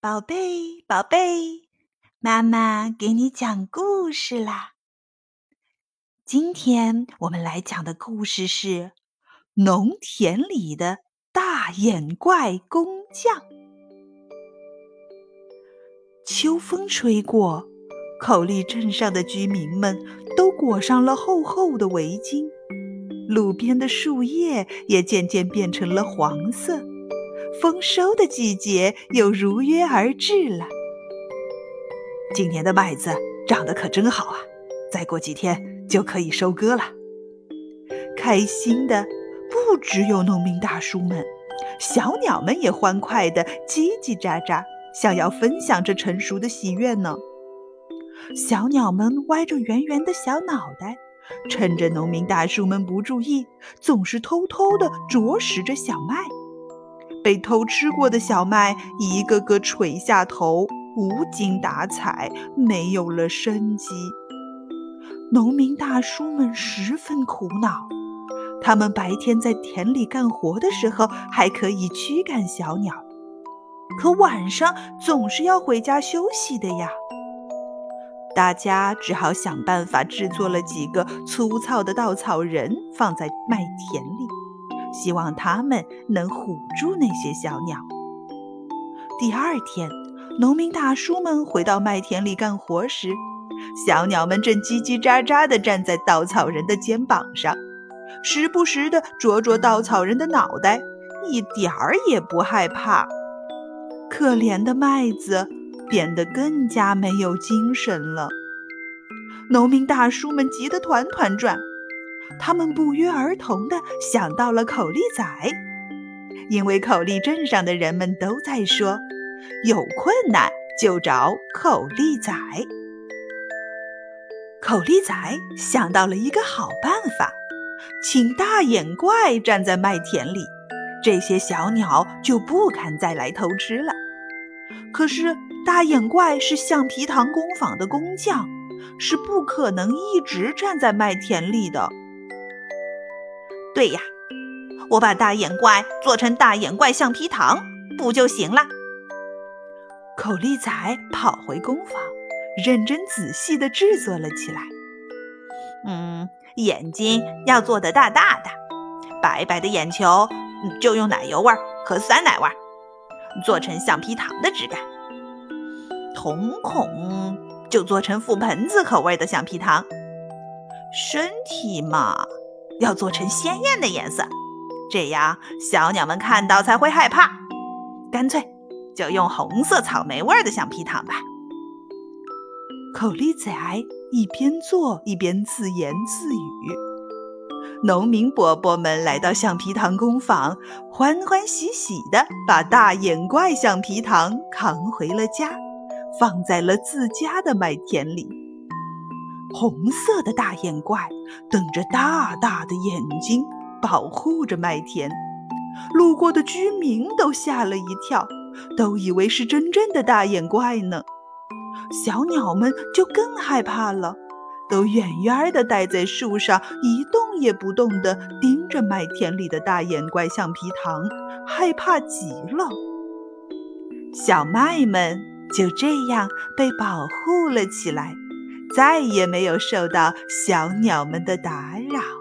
宝贝，宝贝，妈妈给你讲故事啦！今天我们来讲的故事是《农田里的大眼怪工匠》。秋风吹过，口栗镇上的居民们都裹上了厚厚的围巾，路边的树叶也渐渐变成了黄色。丰收的季节又如约而至了。今年的麦子长得可真好啊！再过几天就可以收割了。开心的不只有农民大叔们，小鸟们也欢快的叽叽喳喳，想要分享这成熟的喜悦呢。小鸟们歪着圆圆的小脑袋，趁着农民大叔们不注意，总是偷偷的啄食着小麦。被偷吃过的小麦一个个垂下头，无精打采，没有了生机。农民大叔们十分苦恼。他们白天在田里干活的时候还可以驱赶小鸟，可晚上总是要回家休息的呀。大家只好想办法制作了几个粗糙的稻草人，放在麦田里。希望他们能唬住那些小鸟。第二天，农民大叔们回到麦田里干活时，小鸟们正叽叽喳喳地站在稻草人的肩膀上，时不时地啄啄稻草人的脑袋，一点儿也不害怕。可怜的麦子变得更加没有精神了。农民大叔们急得团团转。他们不约而同地想到了口力仔，因为口力镇上的人们都在说，有困难就找口力仔。口力仔想到了一个好办法，请大眼怪站在麦田里，这些小鸟就不敢再来偷吃了。可是大眼怪是橡皮糖工坊的工匠，是不可能一直站在麦田里的。对呀，我把大眼怪做成大眼怪橡皮糖，不就行了？口力仔跑回工坊，认真仔细地制作了起来。嗯，眼睛要做得大大的，白白的眼球就用奶油味和酸奶味做成橡皮糖的质感。瞳孔就做成覆盆子口味的橡皮糖。身体嘛。要做成鲜艳的颜色，这样小鸟们看到才会害怕。干脆就用红色草莓味的橡皮糖吧。口栗仔一边做一边自言自语。农民伯伯们来到橡皮糖工坊，欢欢喜喜地把大眼怪橡皮糖扛回了家，放在了自家的麦田里。红色的大眼怪瞪着大大的眼睛，保护着麦田。路过的居民都吓了一跳，都以为是真正的大眼怪呢。小鸟们就更害怕了，都远远地待在树上，一动也不动地盯着麦田里的大眼怪橡皮糖，害怕极了。小麦们就这样被保护了起来。再也没有受到小鸟们的打扰。